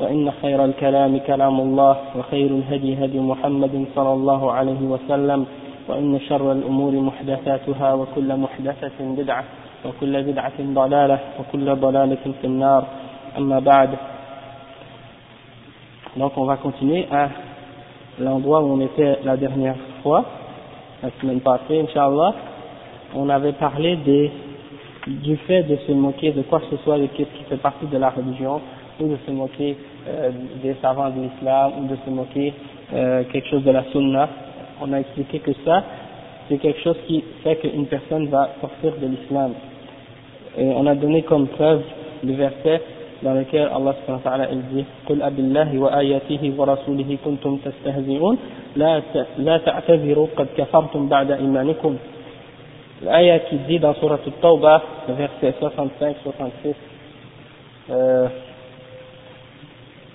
وإن خير الكلام كلام الله وخير الهدي هدي محمد صلى الله عليه وسلم وإن شر الأمور محدثاتها وكل محدثة بدعة وكل بدعة ضلالة وكل ضلالة في النار أما بعد Donc on va continuer à l'endroit où on était la dernière fois, la semaine passée, Inch'Allah. On avait parlé des, du fait de se moquer de quoi que ce soit qui fait partie de la religion, ou de se moquer euh, des savants de l'islam, ou de se moquer euh, quelque chose de la sunna. On a expliqué que ça, c'est quelque chose qui fait qu'une personne va sortir de l'islam. Et on a donné comme preuve le verset dans lequel Allah subhanahu wa ta'ala dit قل أب الله وآياته ورسوله كنتم تستهزئون لا لا تعتذروا قد كفرتم بعد إيمانكم L'ayah qui dit dans Surah Al-Tawbah, le verset 65-66, euh,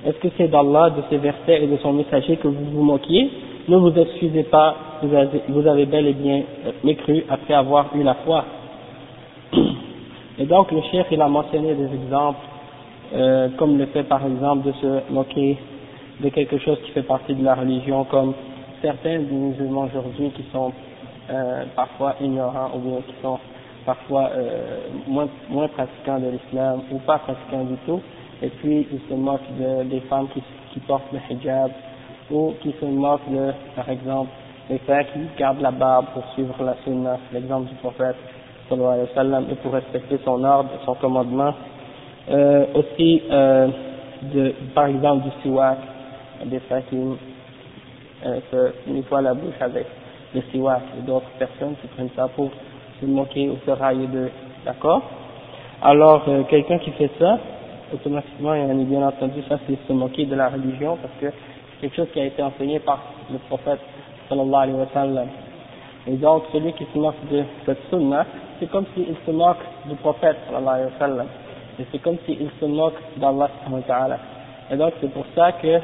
est-ce que c'est d'Allah, de ses versets et de son messager que vous vous moquiez? Ne vous excusez pas, vous avez, vous avez bel et bien mécru après avoir eu la foi. Et donc le chef il a mentionné des exemples, euh, comme le fait par exemple de se moquer de quelque chose qui fait partie de la religion, comme certains des musulmans aujourd'hui qui sont euh, parfois ignorants ou bien qui sont parfois euh, moins pratiquants de l'islam ou pas pratiquants du tout, et puis ils se moquent de, des femmes qui, qui portent le hijab. Ou qui se moquent de, par exemple, des frères qui gardent la barbe pour suivre la sunna, l'exemple du prophète et pour respecter son ordre, son commandement. Euh, aussi, euh, de, par exemple, du siwak, des frères qui euh, se nettoient la bouche avec le siwak. Et d'autres personnes qui prennent ça pour se moquer ou se railler de d'accord? Alors, euh, quelqu'un qui fait ça, automatiquement, il y bien entendu, ça c'est se moquer de la religion parce que c'est quelque chose qui a été enseigné par le prophète sallallahu alayhi wa sallam. Et donc, celui qui se moque de cette sunna, c'est comme s'il se moque du prophète sallallahu alayhi wa sallam. Et c'est comme s'il se moque d'Allah. Et donc, c'est pour ça que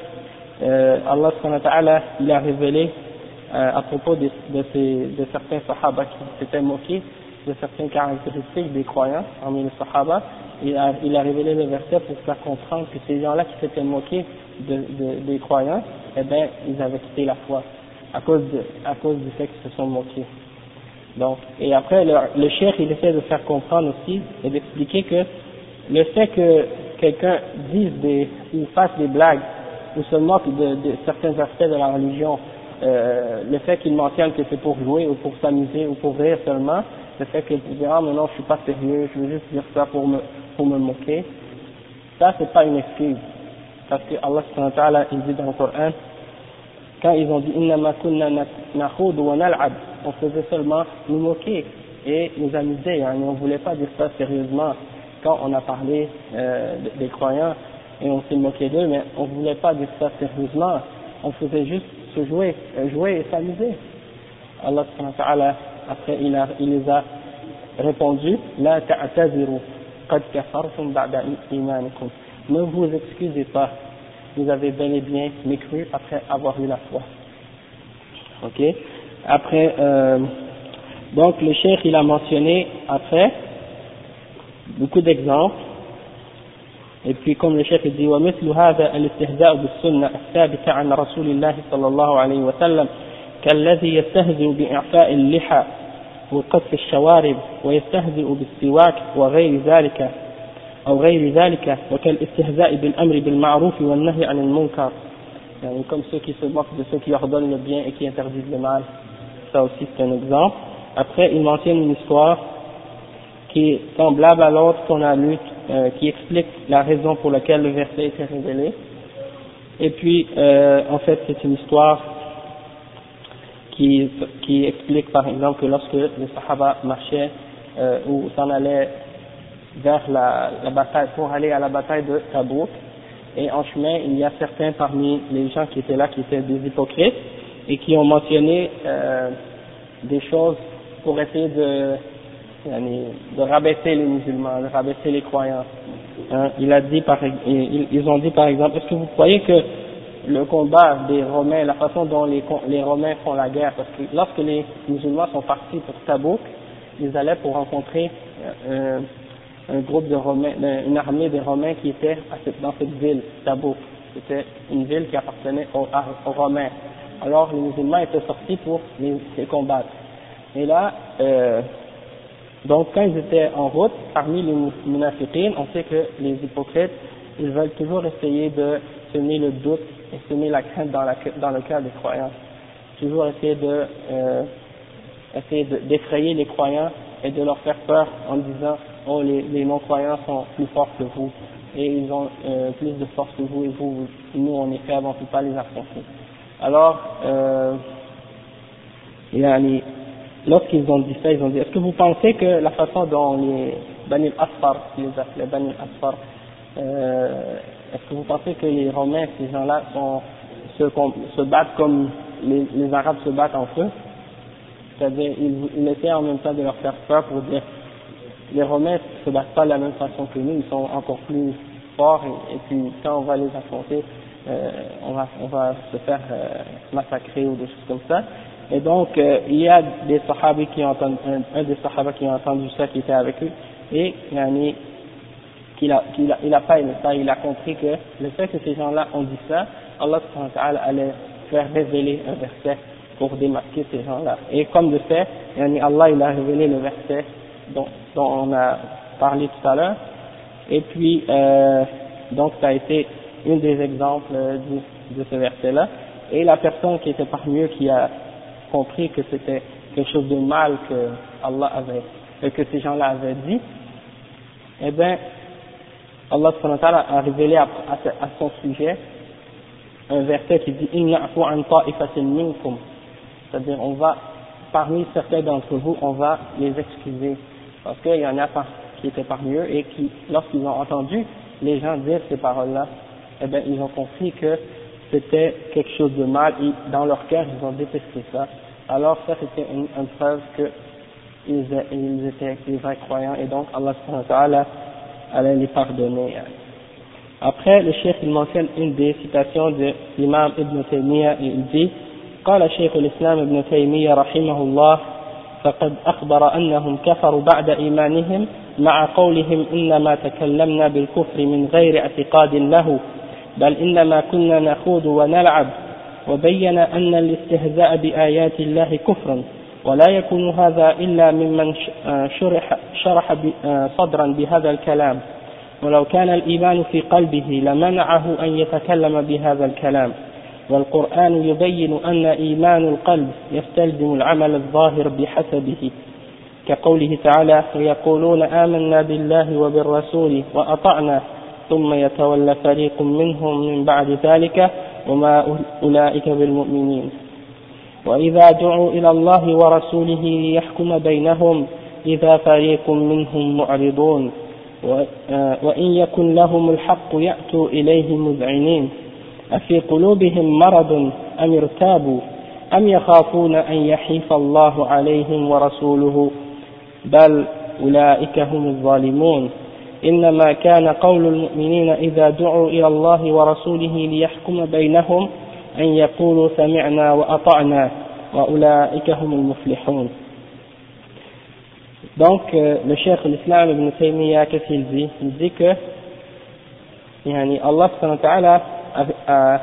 euh, Allah subhanahu wa il a révélé euh, à propos de, de certains sahaba qui s'étaient moqués de certaines caractéristiques des croyants parmi les sahaba, il a, il a révélé le verset pour faire comprendre que ces gens-là qui s'étaient moqués de, de, des croyants, eh bien, ils avaient quitté la foi à cause, de, à cause du fait qu'ils se sont moqués. Donc, et après, le, le chef, il essaie de faire comprendre aussi et d'expliquer que le fait que quelqu'un dise des, ou fasse des blagues ou se moque de, de certains aspects de la religion, euh, le fait qu'il mentionne que c'est pour jouer ou pour s'amuser ou pour rire seulement, le fait qu'il dit ah mais non je suis pas sérieux, je veux juste dire ça pour me pour me moquer, ça c'est pas une excuse. Parce que Allah il dit dans le Coran, quand ils ont dit kunna wa nal'ab, on faisait seulement nous moquer et nous amuser, hein, on voulait pas dire ça sérieusement quand on a parlé euh, des croyants et on s'est moqué d'eux, mais on voulait pas dire ça sérieusement, on faisait juste se jouer, jouer et s'amuser. Allah après il, a, il les a répondu, La ta'taziru, qad kafartum ba'da imanikum. Ne vous excusez pas, vous avez bel et bien mécru après avoir eu la foi. Ok Après, euh, donc le cheikh il a mentionné après beaucoup d'exemples et puis comme le chef dit ومثل هذا الاستهزاء بالسنة الثابتة عن رسول الله صلى الله عليه وسلم كالذي يستهزئ بإعفاء اللحى وقص الشوارب ويستهزئ بالسواك وغير ذلك أو غير ذلك وكالاستهزاء بالأمر بالمعروف والنهي عن المنكر euh, comme ceux qui se moquent de ceux qui ordonnent le bien et qui interdisent le mal. Ça aussi c'est un exemple. Après, il mentionne une histoire qui est semblable à l'autre qu'on a lu, euh, qui explique la raison pour laquelle le verset était révélé. Et puis, euh, en fait, c'est une histoire qui, qui explique par exemple que lorsque les Sahaba marchaient euh, ou s'en allaient vers la, la bataille, pour aller à la bataille de Tabouk, et en chemin, il y a certains parmi les gens qui étaient là qui étaient des hypocrites et qui ont mentionné euh, des choses pour essayer de, de rabaisser les musulmans, de rabaisser les croyants. Hein, il a dit par, ils ont dit par exemple, est-ce que vous croyez que le combat des Romains, la façon dont les, Romains font la guerre, parce que lorsque les musulmans sont partis pour Tabouk, ils allaient pour rencontrer euh, un groupe de Romains, une armée des Romains qui était dans cette ville, Tabouk. C'était une ville qui appartenait aux, Romains. Alors les musulmans étaient sortis pour les, combattre. Et là, euh, donc quand ils étaient en route, parmi les munafiqines, on sait que les hypocrites, ils veulent toujours essayer de semer le doute et semer la crainte dans, le cœur des croyants. Toujours essayer euh, d'effrayer les croyants et de leur faire peur en disant oh les, non-croyants sont plus forts que vous et ils ont euh, plus de force que vous et vous, nous on est faibles, on ne peut pas les affronter. Alors, euh, lorsqu'ils ont dit ça, ils ont dit, est-ce que vous pensez que la façon dont les Bani Asfar, les, les Bani Asfar, euh, est-ce que vous pensez que les Romains, ces gens-là, se, battent comme les, Arabes se battent entre eux? C'est-à-dire, ils, ils en même temps de leur faire peur pour dire les Romains ne se battent pas de la même façon que nous, ils sont encore plus forts et, puis quand on va les affronter, euh, on, va, se faire euh, massacrer ou des choses comme ça. Et donc, euh, il y a des sahabas qui ont entendu, un, des sahabas qui ont entendu ça, qui était avec eux, et il qu'il a, qu'il a, il a pas aimé ça, il a compris que le fait que ces gens-là ont dit ça, Allah allait faire révéler un verset pour démarquer ces gens-là. Et comme de fait, Allah il a révélé le verset dont, on a parlé tout à l'heure. Et puis, euh, donc ça a été un des exemples de ce verset-là. Et la personne qui était parmi eux qui a compris que c'était quelque chose de mal que Allah avait, euh, que ces gens-là avaient dit, eh bien, Allah a révélé à, son sujet un verset qui dit c'est-à-dire on va parmi certains d'entre vous on va les excuser parce qu'il y en a qui étaient parmi eux et qui, lorsqu'ils ont entendu les gens dire ces paroles-là, eh bien, ils ont compris que c'était quelque chose de mal et dans leur cœur, ils ont détesté ça. Alors ça, c'était une, preuve que ils, étaient des vrais croyants et donc Allah allait les pardonner. Après, le chef il mentionne une des citations de l'imam Ibn Taymiyyah et il dit قال شيخ الإسلام ابن تيمية رحمه الله فقد أخبر أنهم كفروا بعد إيمانهم مع قولهم إنما تكلمنا بالكفر من غير اعتقاد له بل إنما كنا نخوض ونلعب وبين أن الاستهزاء بآيات الله كفر ولا يكون هذا إلا ممن شرح, شرح صدرا بهذا الكلام. ولو كان الإيمان في قلبه لمنعه أن يتكلم بهذا الكلام. والقرآن يبين أن إيمان القلب يستلزم العمل الظاهر بحسبه. كقوله تعالى ويقولون آمنا بالله وبالرسول وأطعنا. ثم يتولى فريق منهم من بعد ذلك وما أولئك بالمؤمنين. وإذا دعوا إلى الله ورسوله ليحكم بينهم إذا فريق منهم معرضون وإن يكن لهم الحق يأتوا إليه مذعنين. أفي قلوبهم مرض أم ارتابوا؟ أم يخافون أن يحيف الله عليهم ورسوله؟ بل أولئك هم الظالمون. إنما كان قول المؤمنين إذا دعوا إلى الله ورسوله ليحكم بينهم أن يقولوا سمعنا وأطعنا وأولئك هم المفلحون Donc, euh, le cheikh l'islam ibn Taymiyyah, qu'est-ce qu'il dit Il dit que yani, Allah subhanahu wa ta'ala a,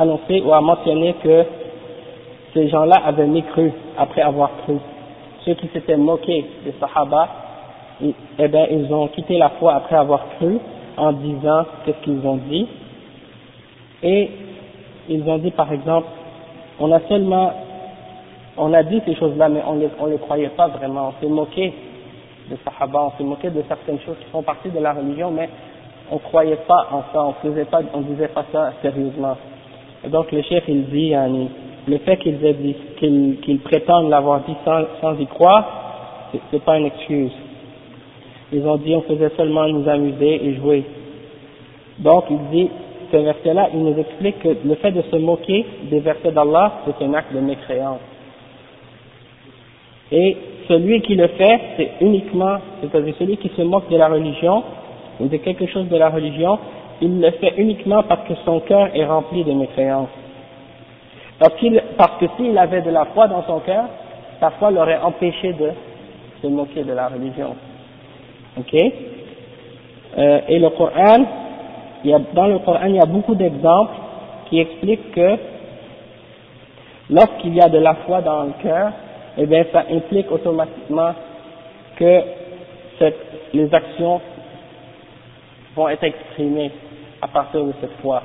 annoncé ou a mentionné que ces gens-là avaient mécru après avoir cru. Ceux qui s'étaient moqués des Sahaba, eh bien, ils ont quitté la foi après avoir cru en disant ce qu'ils ont dit. Et ils ont dit par exemple, on a seulement, on a dit ces choses-là, mais on les, on les croyait pas vraiment, on s'est moqué de Sahaba, on s'est moqué de certaines choses qui font partie de la religion, mais on croyait pas en ça, on faisait pas, on disait pas ça sérieusement. Et donc le chef il dit, le fait qu'ils aient qu'ils prétendent l'avoir dit sans, y croire, c'est pas une excuse. Ils ont dit on faisait seulement nous amuser et jouer. Donc il dit, ce verset-là, il nous explique que le fait de se moquer des versets d'Allah, c'est un acte de mécréance. Et celui qui le fait, c'est uniquement, c'est-à-dire celui qui se moque de la religion, ou de quelque chose de la religion, il le fait uniquement parce que son cœur est rempli de mécréance. Parce, parce que s'il avait de la foi dans son cœur, sa foi l'aurait empêché de se moquer de la religion. Ok? Euh, Et le Coran, dans le Coran, il y a beaucoup d'exemples qui expliquent que lorsqu'il y a de la foi dans le cœur, eh bien, ça implique automatiquement que les actions vont être exprimées à partir de cette foi.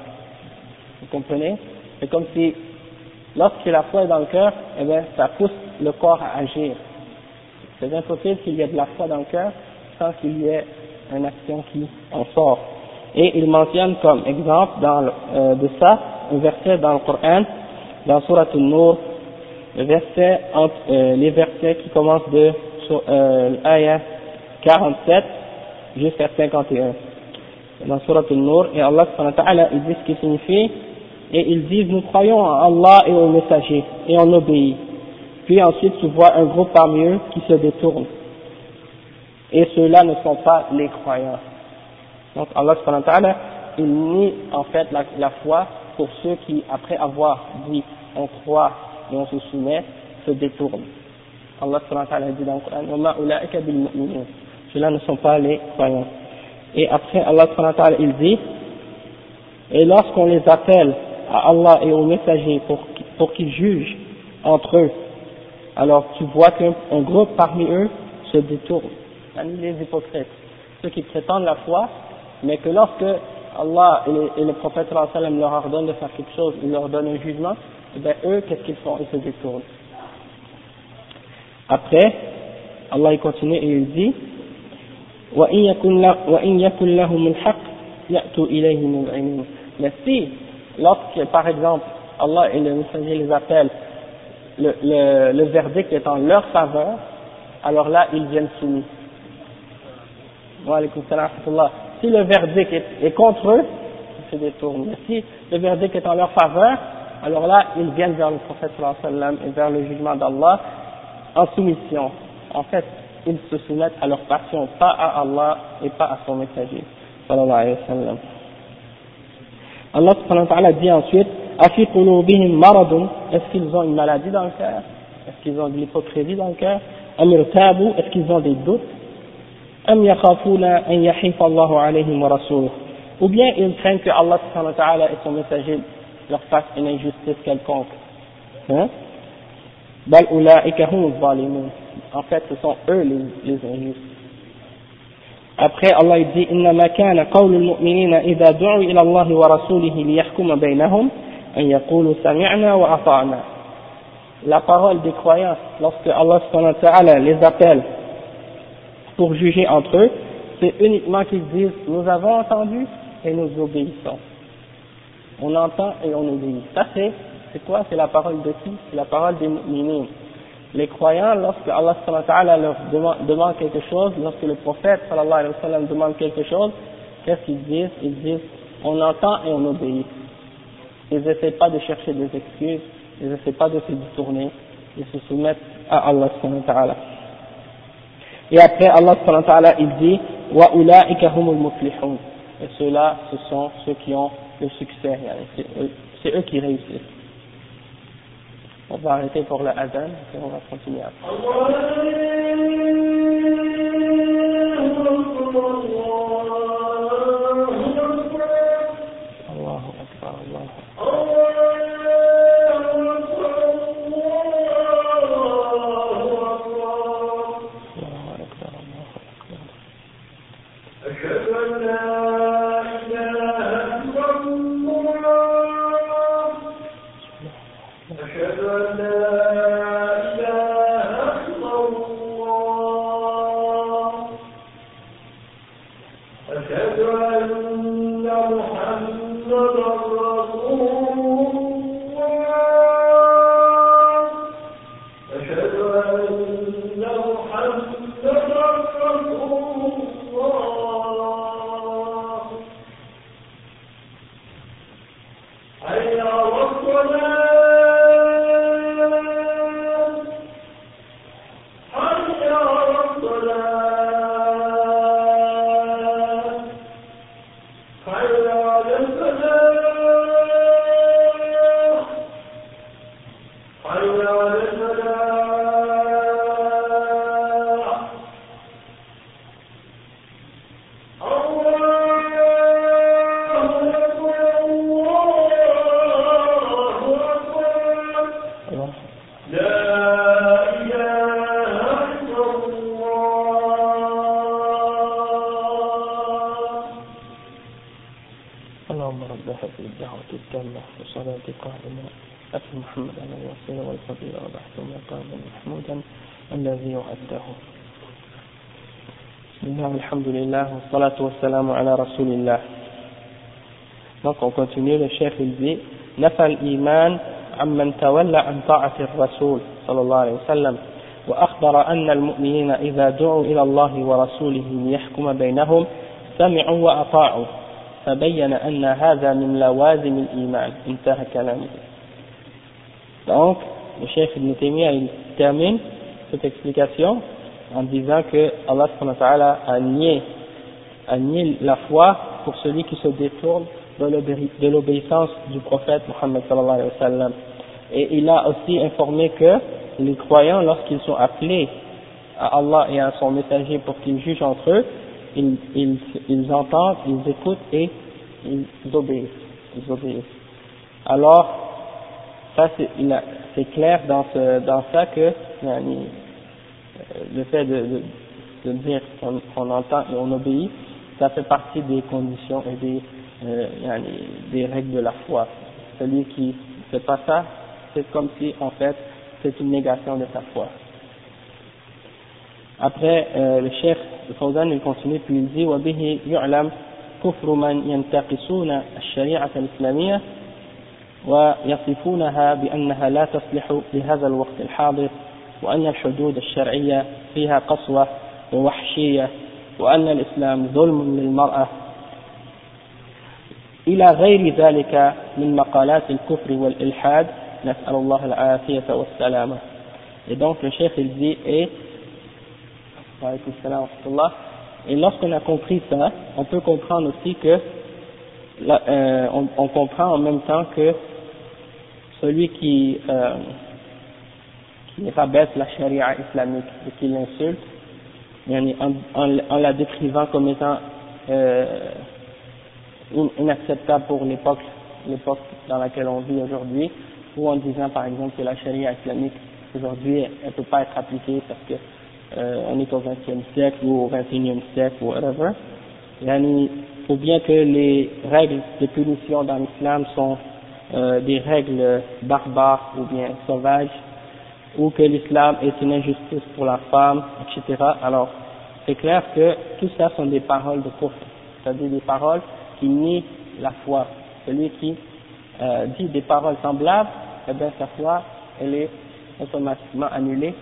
Vous comprenez? C'est comme si, lorsque la foi est dans le cœur, eh bien, ça pousse le corps à agir. C'est impossible qu'il y ait de la foi dans le cœur sans qu'il y ait une action qui en sort. Et il mentionne comme exemple dans euh, de ça un verset dans le Coran, dans Surah Al-Nur, le verset, entre, euh, les versets qui commencent de euh, l'ayah 47 jusqu'à 51. Dans Surah Al-Nur, et Allah il dit ce qui signifie, et ils disent nous croyons en Allah et au messager, et on obéit. Puis ensuite tu vois un groupe parmi eux qui se détourne. Et ceux-là ne sont pas les croyants. Donc Allah il nie en fait la, foi pour ceux qui, après avoir dit on croit et on se soumet, se détournent. Allah dit dans le Coran Ceux-là ne sont pas les croyants. Et après Allah il dit Et lorsqu'on les appelle à Allah et aux messagers pour, pour qu'ils jugent entre eux, alors tu vois qu'un groupe parmi eux se détourne. Les hypocrites, ceux qui prétendent la foi, mais que lorsque Allah et le, prophète leur ordonnent de faire quelque chose, ils leur donnent un jugement, et eh bien eux, qu'est-ce qu'ils font? Ils se détournent. Après, Allah il continue et il dit Mais si, lorsque par exemple Allah et le messager les appellent, le, le, le verdict est en leur faveur, alors là ils viennent soumis. Wa si le verdict est, contre eux, ils se détournent. si le verdict est en leur faveur, alors là, ils viennent vers le prophète sallam et vers le jugement d'Allah en soumission. En fait, ils se soumettent à leur passion, pas à Allah et pas à son messager. Sallallahu alayhi wa sallam. Allah subhanahu wa ta'ala dit ensuite, est-ce qu'ils ont une maladie dans le cœur? Est-ce qu'ils ont de l'hypocrisie dans le cœur? Est-ce qu'ils ont des doutes? أم يخافون أن يحيف الله عليهم ورسوله ou bien ils craignent que Allah subhanahu wa ta'ala et son messager leur fassent une injustice quelconque hein بل أولئك هم الظالمون en fait ce sont eux les, les injustes après Allah dit إنما كان قول المؤمنين إذا دعوا إلى الله ورسوله ليحكم بينهم أن يقولوا سمعنا وأطعنا la parole des croyants lorsque Allah subhanahu wa ta'ala les appelle pour juger entre eux, c'est uniquement qu'ils disent nous avons entendu et nous obéissons. On entend et on obéit. Ça c'est, c'est quoi? C'est la parole de qui? C'est la parole des mu'minines. Les croyants, lorsque Allah leur demande, quelque chose, lorsque le prophète sallallahu alayhi wa sallam demande quelque chose, qu'est-ce qu'ils disent? Ils disent on entend et on obéit. Ils n'essaient pas de chercher des excuses, ils n'essaient pas de se détourner, ils se soumettent à Allah. Et après, Allah il dit Wa muflihun. Et ceux-là, ce sont ceux qui ont le succès. C'est eux qui réussissent. On va arrêter pour le Adhan et on va continuer après. والسلام على رسول الله. Donc on continue, le chef il dit نفى الإيمان عمن تولى عن طاعة الرسول صلى الله عليه وسلم وأخبر أن المؤمنين إذا دعوا إلى الله ورسوله ليحكم بينهم سمعوا وأطاعوا فبين أن هذا من لوازم الإيمان انتهى كلامه Donc, le chef Ibn Taymiyyah, il termine cette explication en disant que Allah a nié, a nié la foi pour celui qui se détourne de l'obé- de l'obéissance du prophète Muhammad sallallahu alayhi wa sallam. Et il a aussi informé que les croyants, lorsqu'ils sont appelés à Allah et à son messager pour qu'ils jugent entre eux, ils, ils, ils entendent, ils écoutent et ils obéissent. Ils obéissent. Alors, ça c'est clair dans, dans ça que euh, le fait de, de, dire qu'on entend et on obéit, ça fait partie des conditions et des, euh, yani, des règles de la foi. Celui qui ne fait pas ça, c'est comme si en fait c'est une négation de sa foi. Après, euh, le chef Fawzan il continue puis il dit وبه يعلم كفر من ينتقصون الشريعة الإسلامية ويصفونها بأنها لا تصلح لهذا الوقت الحاضر وأن الحدود الشرعية فيها قسوة ووحشية وأن الإسلام ظلم للمرأة إلى غير ذلك من مقالات الكفر والإلحاد نسأل الله العافية والسلامة Et donc le chef il dit et Waalaikum salam wa rahmatullah. et lorsqu'on a compris ça, on peut comprendre aussi que là, euh, on, on comprend en même temps que celui qui, euh, qui rabaisse la charia islamique et qui l'insulte, yani en, la décrivant comme étant euh, in- inacceptable pour l'époque l'époque dans laquelle on vit aujourd'hui, ou en disant par exemple que la charia islamique aujourd'hui elle ne peut pas être appliquée parce que euh, on est au XXe siècle ou au XXIe siècle ou whatever. Yani, ou bien que les règles de punition dans l'islam sont euh, des règles barbares ou bien sauvages, ou que l'islam est une injustice pour la femme, etc. Alors, c'est clair que tout ça sont des paroles de kufr, c'est-à-dire des paroles qui nient la foi. Celui qui euh, dit des paroles semblables, eh bien sa foi, elle est automatiquement annulée,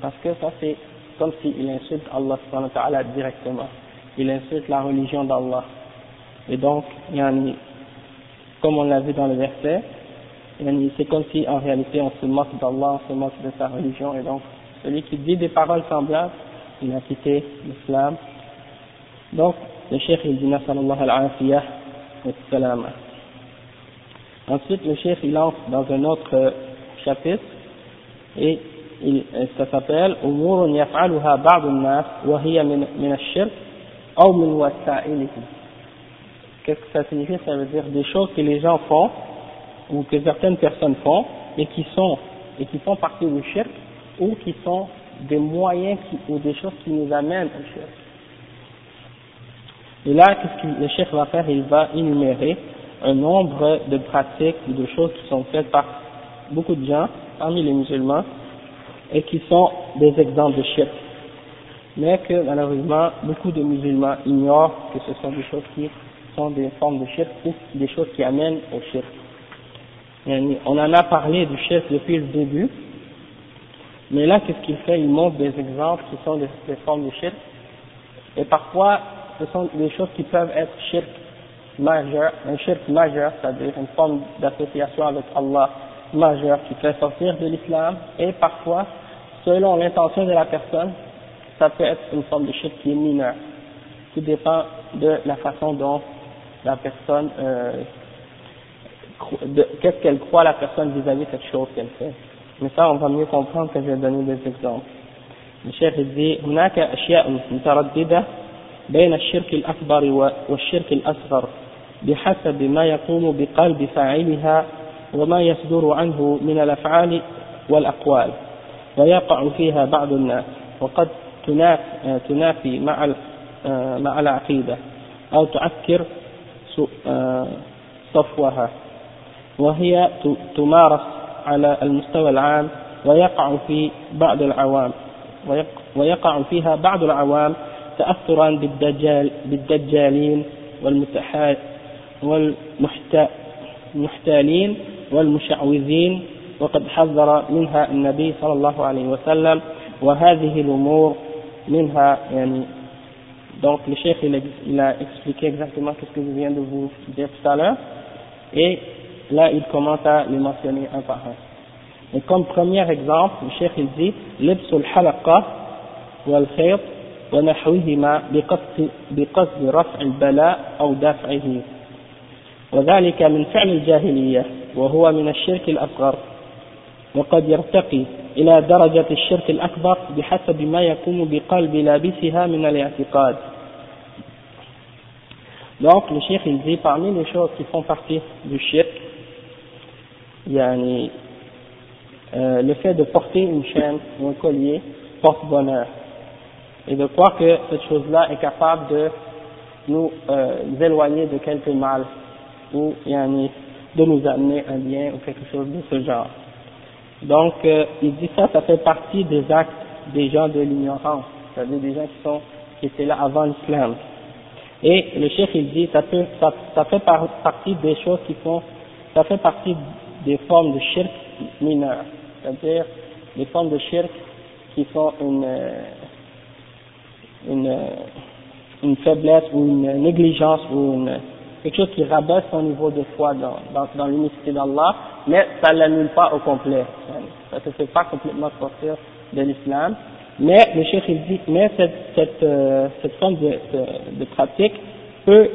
parce que ça c'est comme s'il insulte Allah subhanahu wa ta'ala directement. Il insulte la religion d'Allah. Et donc, yani, comme on l'a vu dans le verset, c'est comme si en réalité on se moque d'Allah, on se moque de sa religion, et donc celui qui dit des paroles semblables, il a quitté l'islam. Donc, le cheikh il dit Nasallallahu al-afiyah wa salama. Ensuite, le cheikh il entre dans un autre euh, chapitre, et il, ça s'appelle أمور يفعلها بعض الناس وهي من من الشرك أو من وسائله. Qu'est-ce que ça signifie Ça veut dire des choses que les gens font ou que certaines personnes font et qui sont et qui font partie du shirk ou qui sont des moyens qui, ou des choses qui nous amènent au shirk. Et là, qu'est-ce que le chef va faire? Il va énumérer un nombre de pratiques ou de choses qui sont faites par beaucoup de gens parmi les musulmans et qui sont des exemples de shirk. Mais que malheureusement, beaucoup de musulmans ignorent que ce sont des choses qui sont des formes de shirk ou des choses qui amènent au shirk. On en a parlé du shirk depuis le début, mais là, qu'est-ce qu'il fait? Il montre des exemples qui sont des, des formes de shirk. Et parfois, ce sont des choses qui peuvent être shirk majeur, un shirk majeur, c'est-à-dire une forme d'association avec Allah majeur qui fait sortir de l'islam, et parfois, selon l'intention de la personne, ça peut être une forme de shirk qui est mineure. Tout dépend de la façon dont la personne, euh, qu'est-ce qu'elle croit la personne vis-à-vis de cette chose qu'elle fait. Mais ça, on va mieux comprendre que je vais donner des exemples. الشيخ dit هناك أشياء مترددة بين الشرك الأكبر والشرك الأصغر بحسب ما يقوم بقلب فاعلها وما يصدر عنه من الأفعال والأقوال ويقع فيها بعض الناس وقد تنافي مع مع العقيدة أو تعكر صفوها وهي تمارس على المستوى العام ويقع في بعض العوام ويقع فيها بعض العوام تأثرا بالدجال بالدجالين والمحتالين والمشعوذين. وقد حذر منها النبي صلى الله عليه وسلم وهذه الأمور منها يعني donc le chef il a, il a expliqué exactement ce que je viens de vous dire tout à l'heure. Et là il commence à les mentionner un par un. Et comme premier exemple le chef il dit لبس الحلقة والخيط ونحوهما بقصد, بقصد رفع البلاء أو دفعه وذلك من فعل الجاهلية وهو من الشرك الأصغر وقد يرتقي إلى درجة الشرك الأكبر بحسب ما يقوم بقلب لابسها من الاعتقاد Donc, le cheikh, il dit, parmi les choses qui font partie du shirk, yani, euh, le fait de porter une chaîne ou un collier porte bonheur. Et de croire que cette chose-là est capable de nous euh, éloigner de quelque mal ou yani, de nous amener un bien ou quelque chose de ce genre. Donc, euh, il dit ça, ça fait partie des actes des gens de l'ignorance, c'est-à-dire des gens qui, sont, qui étaient là avant l'islam. Et le chef, il dit, ça, peut, ça, ça fait partie des choses qui font, ça fait partie des formes de shirk mineurs, c'est-à-dire des formes de shirk qui font une, une, une faiblesse ou une négligence ou une, quelque chose qui rabaisse son niveau de foi dans, dans, l'unicité d'Allah, mais ça ne l'annule pas au complet. Ça ne fait pas complètement sortir de l'islam. Mais le chef il dit, mais cette, cette, euh, cette forme de, de, de, pratique peut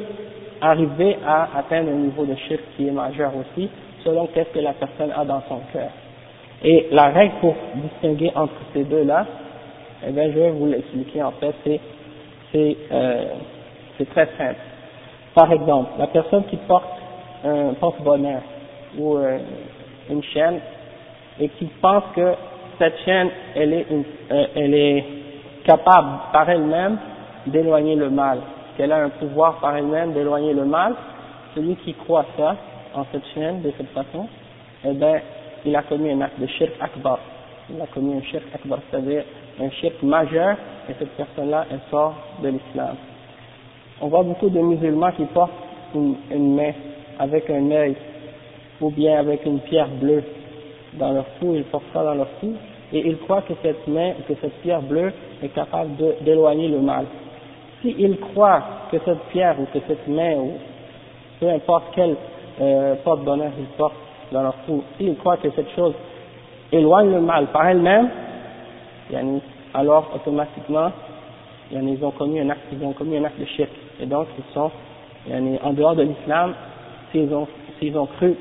arriver à atteindre un niveau de shirk qui est majeur aussi, selon qu'est-ce que la personne a dans son cœur. Et la règle pour distinguer entre ces deux-là, eh bien, je vais vous l'expliquer en fait, c'est, c'est, euh, très simple. Par exemple, la personne qui porte un porte-bonheur ou euh, une chaîne et qui pense que cette chaîne, elle est, une, euh, elle est capable par elle-même d'éloigner le mal, qu'elle a un pouvoir par elle-même d'éloigner le mal, celui qui croit ça, en cette chaîne, de cette façon, eh bien, il a commis un acte de shirk akbar. Il a commis un shirk akbar, c'est-à-dire un shirk majeur, et cette personne-là, elle sort de l'islam. On voit beaucoup de musulmans qui portent une, une main avec un œil, ou bien avec une pierre bleue dans leur cou, ils portent ça dans leur cou, et ils croient que cette main, que cette pierre bleue est capable d'éloigner le mal. S'ils croient que cette pierre ou que cette main, ou peu importe quel euh, porte-bonheur ils dans leur cou, s'ils croient que cette chose éloigne le mal par elle-même, alors automatiquement, ils ont commis un acte, de shirk. Et donc, ils sont en dehors de l'islam, s'ils ont, cru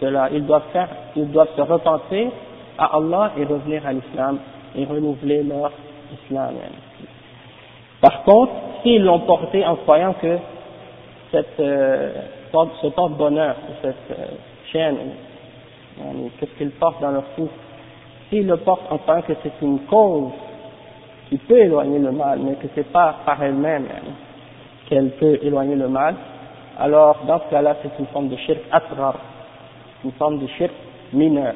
cela, ils doivent faire, ils doivent se repentir à Allah et revenir à l'islam et renouveler leur islam. Par contre, s'ils l'ont porté en croyant que cette, euh, ce porte-bonheur, cette euh, chaîne, qu'est-ce qu'ils portent dans leur cou, s'ils le portent en croyant que c'est une cause qui peut éloigner le mal, mais que c'est pas par elle-même qu'elle peut éloigner le mal, alors dans ce cas-là, c'est une forme de shirk asrar, une forme de shirk mineur.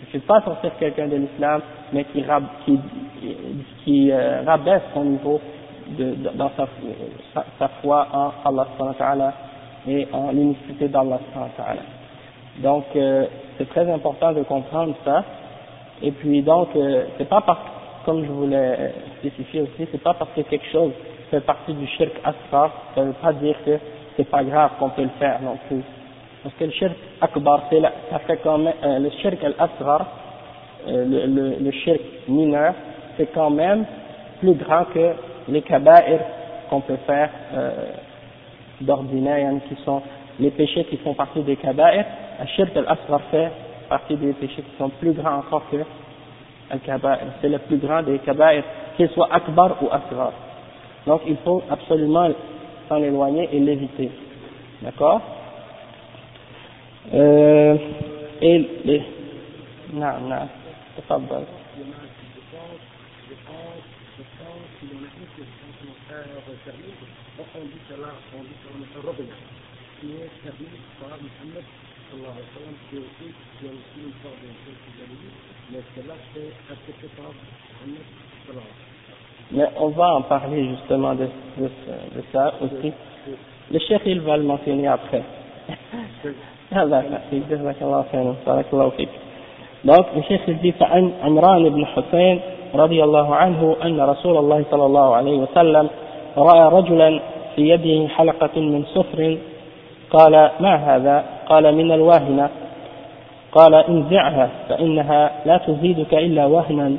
ne fait pas sortir quelqu'un de l'islam, mais qui, euh, rabaisse son niveau de, de, dans sa, foi en Allah et en l'unicité d'Allah. Donc, euh, c'est très important de comprendre ça. Et puis, donc, euh, c'est pas parce, comme je voulais spécifier aussi, c'est pas parce que quelque chose fait partie du shirk asghar, ça veut pas dire que c'est pas grave qu'on peut le faire non plus. Parce que le shirk akbar, c'est ça fait quand même, euh, le shirk al-asghar, euh, le, le, le shirk mineur, c'est quand même plus grand que les kaba'ir qu'on peut faire euh, d'ordinaire, qui sont les péchés qui font partie des kaba'ir. Le shirk al-asghar fait partie des péchés qui sont plus grands encore que al-kaba'ir. C'est le plus grand des kaba'ir, qu'il soit akbar ou asghar. Donc il faut absolument s'en éloigner et l'éviter. D'accord? Euh, Et les... Non, non, تفضل. Mais on va en parler justement de, de, de ça aussi. Le chef il va le mentionner après. Donc, le chef il dit فعن عمران بن حسين رضي الله عنه أن رسول الله صلى الله عليه وسلم رأى رجلا في يده حلقة من صفر قال ما هذا؟ قال من الواهنة. قال انزعها فإنها لا تزيدك إلا وهنا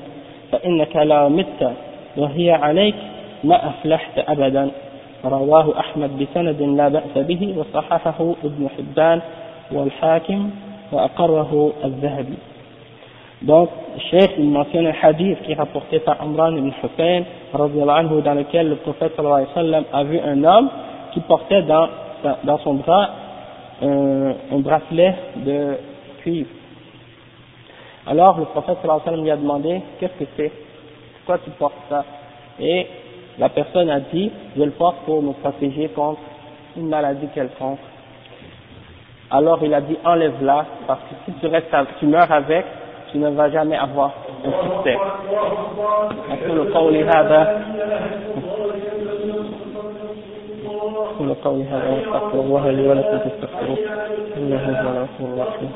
فإنك لو مت وهي عليك ما أفلحت أبدا. رواه أحمد بسند لا بأس به وصححه ابن حبان والحاكم وأقره الذهبي. Donc, Cheikh il mentionne un hadith qui est rapporté par Amran ibn Hussein, anhu, dans lequel le prophète sallallahu alayhi wa sallam a vu un homme qui portait dans, dans son bras un, un bracelet de cuivre. Alors le prophète sallallahu alayhi wa sallam lui a demandé qu'est-ce que c'est? Pourquoi tu portes ça? Et la personne a dit je le porte pour me protéger contre une maladie quelconque. Alors il a dit enlève-la parce que si tu restes, tu meurs avec, tu ne vas jamais avoir un succès. أقول قولي هذا أقول قولي هذا وأستغفر الله لي ولكم فاستغفروه إنه هو الغفور الرحيم